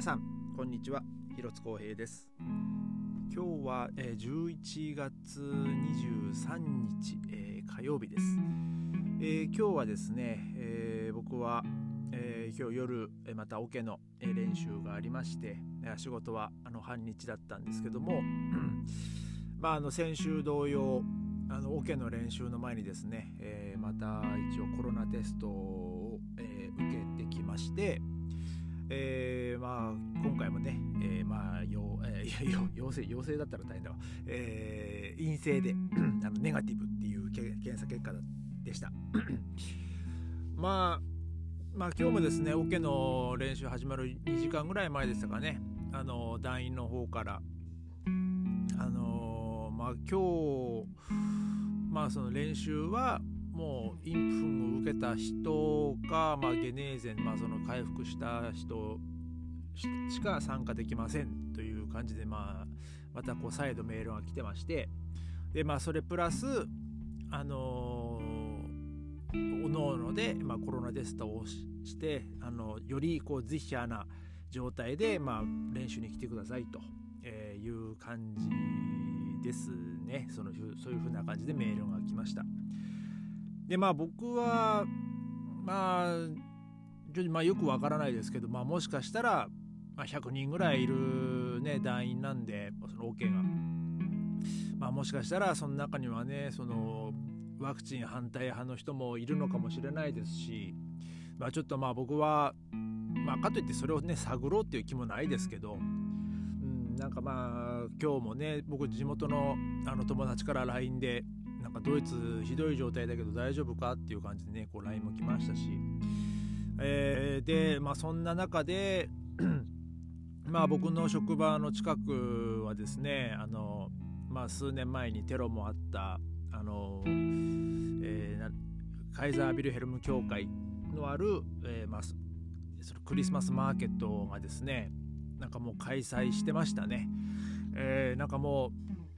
皆さんこんにちは。広津光平です。今日は、えー、11月23日、えー、火曜日です、えー、今日はですね、えー、僕は、えー、今日夜またオケの練習がありまして仕事はあの半日だったんですけどもまああの先週同様あのオケの練習の前にですね、えー、また一応コロナテストを、えー、受けてきまして、えー、まあ今回もね、えー、まあ陽,、えー、陽性陽性だったら大変だわ、えー、陰性で あのネガティブっていう検査結果でした。まあまあ今日もですねオケの練習始まる2時間ぐらい前でしたかね。あの団員の方から。あのまあ今日まあその練習はもうインフンを受けた人か、まあ、ゲネーゼン、まあ、その回復した人しか参加できませんという感じで、まあ、またこう再度メールが来てましてで、まあ、それプラスあのー、おのおので、まあ、コロナテストをしてあのよりこうゼヒャーな状態で、まあ、練習に来てくださいという感じですね。そのそういう風な感じでメールが来ました。でまあ僕はまあまあよくわからないですけど、まあ、もしかしたら、まあ、100人ぐらいいる、ね、団員なんでその OK が、まあ、もしかしたらその中にはねそのワクチン反対派の人もいるのかもしれないですし、まあ、ちょっとまあ僕は、まあ、かといってそれをね探ろうっていう気もないですけどうんなんかまあ今日もね僕地元のあの友達から LINE でんかドイツひどい状態だけど大丈夫かっていう感じでねこう LINE も来ましたし、えー、でまあそんな中で まあ僕の職場の近くはですねあの、まあ、数年前にテロもあったあの、えー、カイザービルヘルム協会のある、えーまあ、そクリスマスマーケットがですねなんかもう開催してましたね。えー、なんかもう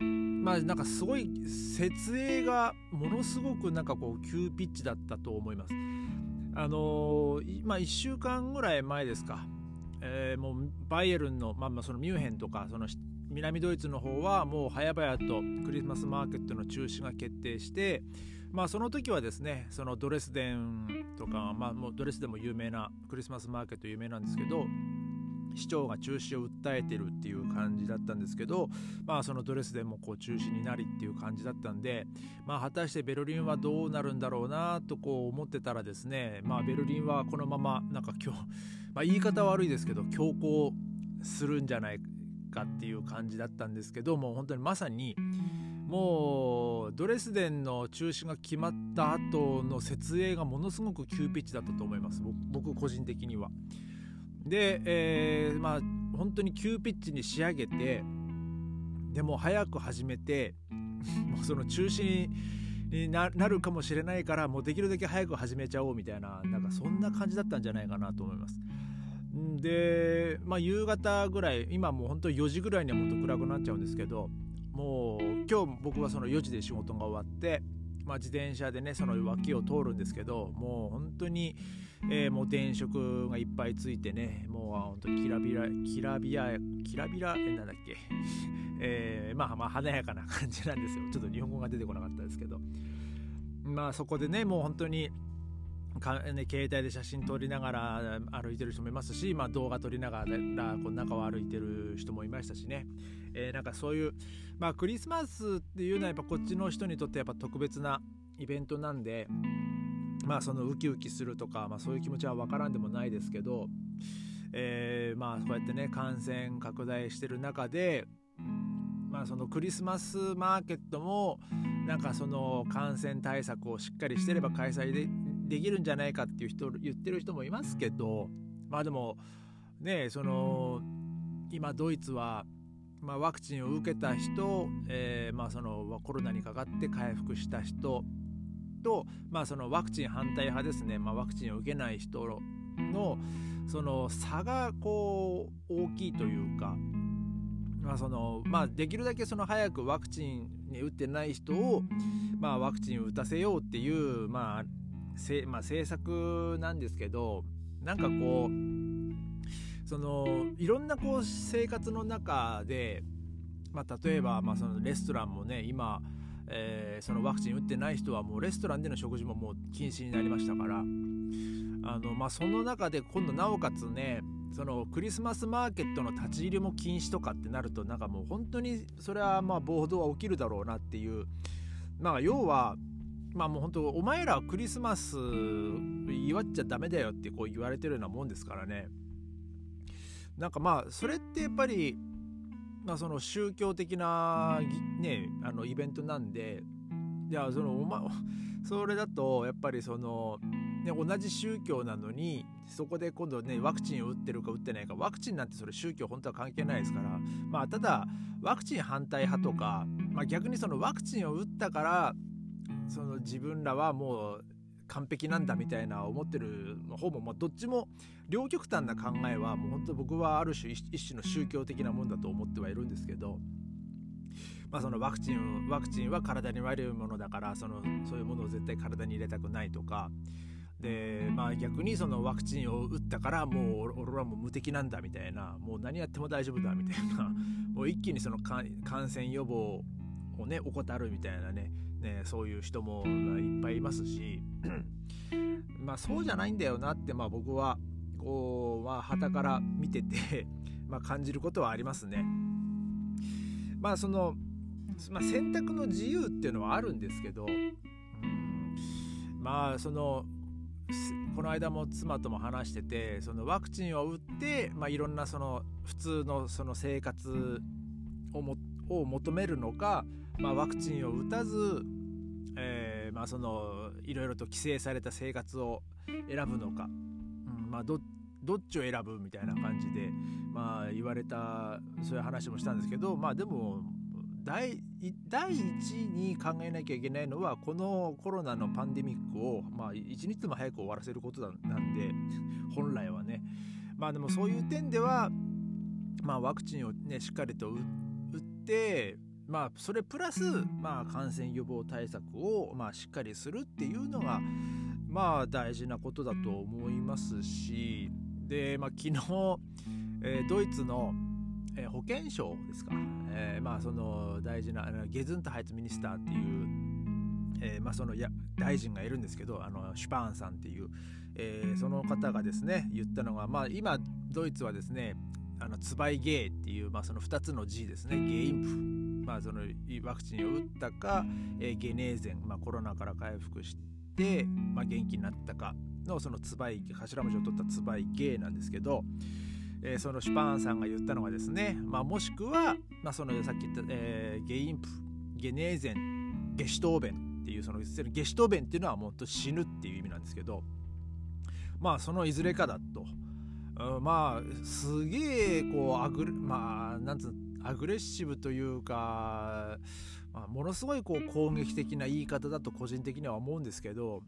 まあなんかすごい設営がものすごくなんかこう急ピッチだったと思います。あのー、まあ1週間ぐらい前ですか、えー、もうバイエルンの,、まあ、まあそのミュンヘンとかその南ドイツの方はもう早々とクリスマスマーケットの中止が決定してまあその時はですねそのドレスデンとか、まあ、もうドレスデンも有名なクリスマスマーケット有名なんですけど市長が中止を訴えてるっていう感じだったんですけど、まあ、そのドレスデンもこう中止になりっていう感じだったんで、まあ、果たしてベルリンはどうなるんだろうなとこう思ってたらですね、まあ、ベルリンはこのままなんか今日、まあ、言い方悪いですけど強行するんじゃないかっていう感じだったんですけどもう本当にまさにもうドレスデンの中止が決まった後の設営がものすごく急ピッチだったと思います僕個人的には。で、えー、まあ本当に急ピッチに仕上げてでも早く始めて もうその中止になるかもしれないからもうできるだけ早く始めちゃおうみたいななんかそんな感じだったんじゃないかなと思います。で、まあ、夕方ぐらい今もう本当4時ぐらいにはもっと暗くなっちゃうんですけどもう今日僕はその4時で仕事が終わってまあ、自転車でねその脇を通るんですけどもう本当に、えー、もう電飾がいっぱいついてねもう本当にきらびらきらびやきらびらなんだっけ えー、まあまあ華やかな感じなんですよ。ちょっと日本語が出てこなかったですけど。まあそこでねもう本当にか、ね、携帯で写真撮りながら歩いてる人もいますし、まあ、動画撮りながらこの中を歩いてる人もいましたしね、えー、なんかそういう、まあ、クリスマスっていうのはやっぱこっちの人にとってやっぱ特別なイベントなんでまあそのウキウキするとか、まあ、そういう気持ちは分からんでもないですけど、えー、まあこうやってね感染拡大してる中でまあそのクリスマスマーケットもなんかその感染対策をしっかりしてれば開催でできるんじゃないかっていう人言ってる人もいますけどまあでもねその今ドイツはまあ、ワクチンを受けた人、えー、まあ、そのコロナにかかって回復した人と、まあ、そのワクチン反対派ですね、まあ、ワクチンを受けない人のその差がこう大きいというか、まあそのまあ、できるだけその早くワクチンに打ってない人を、まあ、ワクチンを打たせようっていう、まあせまあ、政策なんですけどなんかこうそのいろんなこう生活の中で、まあ、例えば、まあ、そのレストランもね今、えー、そのワクチン打ってない人はもうレストランでの食事ももう禁止になりましたから。あの、まあ、その中で今度なおかつねそのクリスマスマーケットの立ち入りも禁止とかってなるとなんかもう本当にそれはまあ暴動は起きるだろうなっていう。まあ要はまあもう本当お前らはクリスマス祝っちゃダメだよってこう言われてるようなもんですからね。なんかまあそれってやっぱり、まあ、その宗教的な、ね、あのイベントなんでいやそのお前 それだとやっぱりその、ね、同じ宗教なのにそこで今度ねワクチンを打ってるか打ってないかワクチンなんてそれ宗教本当は関係ないですからまあただワクチン反対派とか、まあ、逆にそのワクチンを打ったからその自分らはもう完璧なんだみたいな思ってる方も、まあ、どっちも両極端な考えはもう本当僕はある種一種の宗教的なもんだと思ってはいるんですけど、まあ、そのワクチンワクチンは体に悪いものだからそのそういうものを絶対体に入れたくないとかで、まあ、逆にそのワクチンを打ったからもう俺はもう無敵なんだみたいなもう何やっても大丈夫だみたいなもう一気にその感染予防をね怠るみたいなねね、そういう人もいっぱいいますし まあそうじゃないんだよなって、まあ、僕はこう、まあ、から見てて まあ、感じることはありますね。まあその、まあ、選択の自由っていうのはあるんですけど、まあそのこの間も妻とも話しててそのワクチンを打って、まあ、いろんなその普通のその生活をもを求めるのかまあ、ワクチンを打たず、えー、まあ、そのいろいろと規制された生活を選ぶのか、うんまあ、どっちを選ぶみたいな感じで、まあ、言われたそういう話もしたんですけどまあでも第第一に考えなきゃいけないのはこのコロナのパンデミックを、まあ、一日でも早く終わらせることなんで本来はね。まあでもそういう点では、まあ、ワクチンをねしっかりと打ってまあそれプラス、まあ、感染予防対策を、まあ、しっかりするっていうのがまあ大事なことだと思いますしで、まあ、昨日、えー、ドイツの、えー、保健省ですか、えー、まあその大事なゲズントハイツミニスターっていう、えーまあ、そのや大臣がいるんですけどあのシュパーンさんっていう、えー、その方がですね言ったのが、まあ、今ドイツはですねあのツバイゲーっていう、まあ、その2つの G ですね。ゲインプ、まあ、そのワクチンを打ったか、えー、ゲネーゼン、まあ、コロナから回復して、まあ、元気になったかのそのツバイ頭文字を取ったツバイゲーなんですけど、えー、そのシュパーンさんが言ったのはですね、まあ、もしくは、まあ、そのさっき言った、えー、ゲインプ。ゲネーゼンゲシュトーベンっていうそのゲシュトーベンっていうのはもっと死ぬっていう意味なんですけどまあそのいずれかだと。まあすげえこうアグまあなんつうアグレッシブというか、まあ、ものすごいこう攻撃的な言い方だと個人的には思うんですけど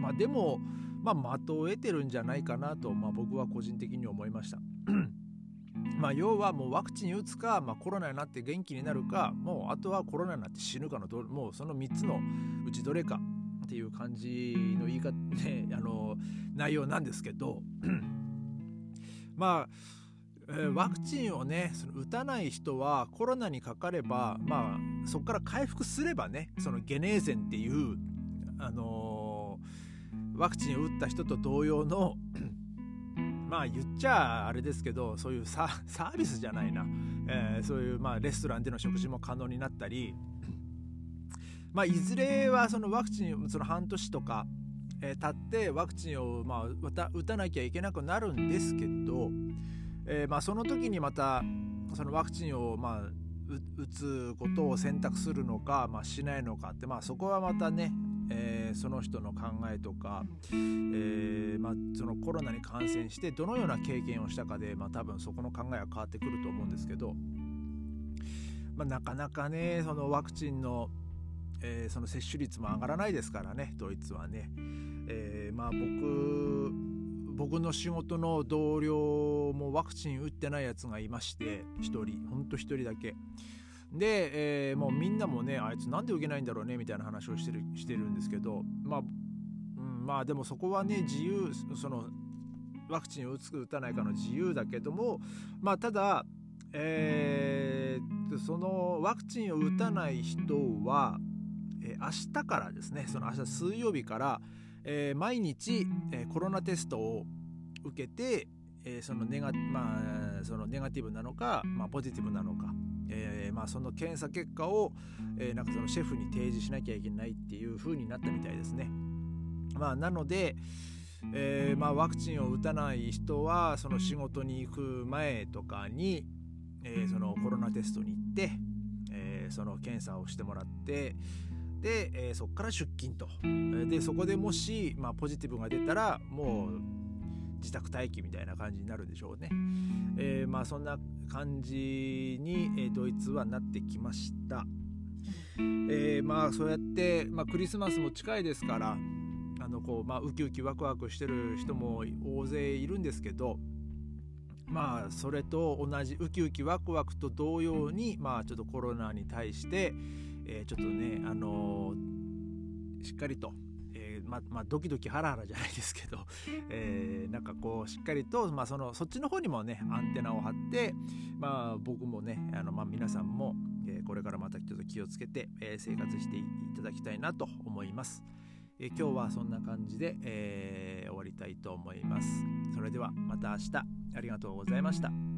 まあでもまあ的を得てるんじゃないかなと、まあ、僕は個人的に思いました。まあ要はもうワクチン打つか、まあ、コロナになって元気になるかもうあとはコロナになって死ぬかのどもうその3つのうちどれかっていう感じの言い方ねあの内容なんですけどまあワクチンをねその打たない人はコロナにかかれば、まあ、そこから回復すればねそのゲネーゼンっていう、あのー、ワクチンを打った人と同様のまあ言っちゃあれですけどそういうサービスじゃないな、えー、そういうまあレストランでの食事も可能になったり、まあ、いずれはそのワクチンその半年とかえー、ってワクチンを、まあ、打たなきゃいけなくなるんですけど、えー、まあ、その時にまたそのワクチンを、まあ、打つことを選択するのか、まあ、しないのかって、まあ、そこはまたね、えー、その人の考えとか、えー、まあ、そのコロナに感染してどのような経験をしたかで、まあ、多分そこの考えは変わってくると思うんですけど、まあ、なかなかねそのワクチンのえー、その接種率も上がらないですからねドイツはね、えー、まあ僕僕の仕事の同僚もワクチン打ってないやつがいまして1人。ほんと1人だけ。で、えー、もうみんなもねあいつなんで受けないんだろうねみたいな話をしてるしてるんですけどまあ、うん、まあでもそこはね自由そのワクチンを打つか打たないかの自由だけどもまあただえー、そのワクチンを打たない人は、えー、明日からですねその明日水曜日から、えー、毎日、えー、コロナテストを受けて、えー、そのネガ,、まあ、そのネガティブなのか、まあ、ポジティブなのか、えーまあ、その検査結果を、えー、なんかそのシェフに提示しなきゃいけないっていう風になったみたいですね。まあ、なので、えーまあ、ワクチンを打たない人はその仕事に行く前とかに、えー、そのコロナテストに行って、えー、その検査をしてもらってで、えー、そこから出勤と。でそこでもし、まあ、ポジティブが出たらもう自宅待機みたいな感じになるでしょうね、えー、まあそんな感じに、えドイツはなってきました、えー、まあそうやって、まあ、クリスマスも近いですからあのこう、まあ、ウキウキワクワクしてる人も大勢いるんですけどまあそれと同じウキウキワクワクと同様にまあちょっとコロナに対して、えー、ちょっとねあのー、しっかりと、えー、ままあ、ドキドキハラハラじゃないですけど、えー、なんかこうしっかりと、まあ、そのそっちの方にもねアンテナを張ってまあ僕もねあの、まあ、皆さんも、えこれからまたちょっと気をつけて、え生活していただきたいなと思います。え今日はそんな感じで、え終わりたいと思います。それではまた明日ありがとうございました。